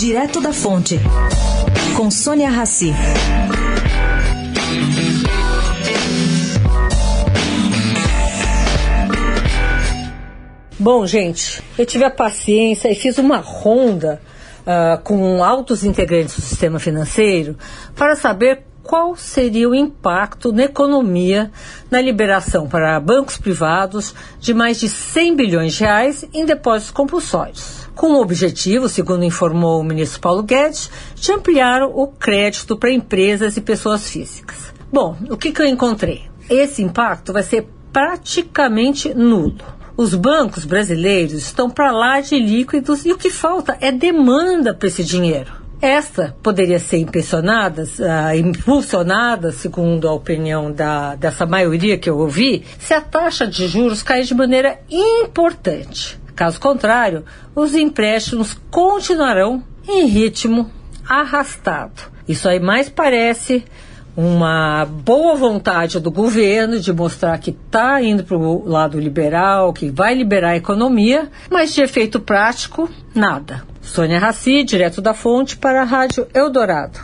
Direto da Fonte, com Sônia Rassi. Bom, gente, eu tive a paciência e fiz uma ronda uh, com altos integrantes do sistema financeiro para saber qual seria o impacto na economia na liberação para bancos privados de mais de 100 bilhões de reais em depósitos compulsórios, com o objetivo, segundo informou o ministro Paulo Guedes, de ampliar o crédito para empresas e pessoas físicas. Bom, o que, que eu encontrei? Esse impacto vai ser praticamente nulo. Os bancos brasileiros estão para lá de líquidos e o que falta é demanda para esse dinheiro. Esta poderia ser impulsionada, uh, impulsionada, segundo a opinião da, dessa maioria que eu ouvi, se a taxa de juros cair de maneira importante. Caso contrário, os empréstimos continuarão em ritmo arrastado. Isso aí mais parece uma boa vontade do governo de mostrar que está indo para o lado liberal, que vai liberar a economia, mas de efeito prático, nada. Sônia Raci, direto da fonte, para a Rádio Eldorado.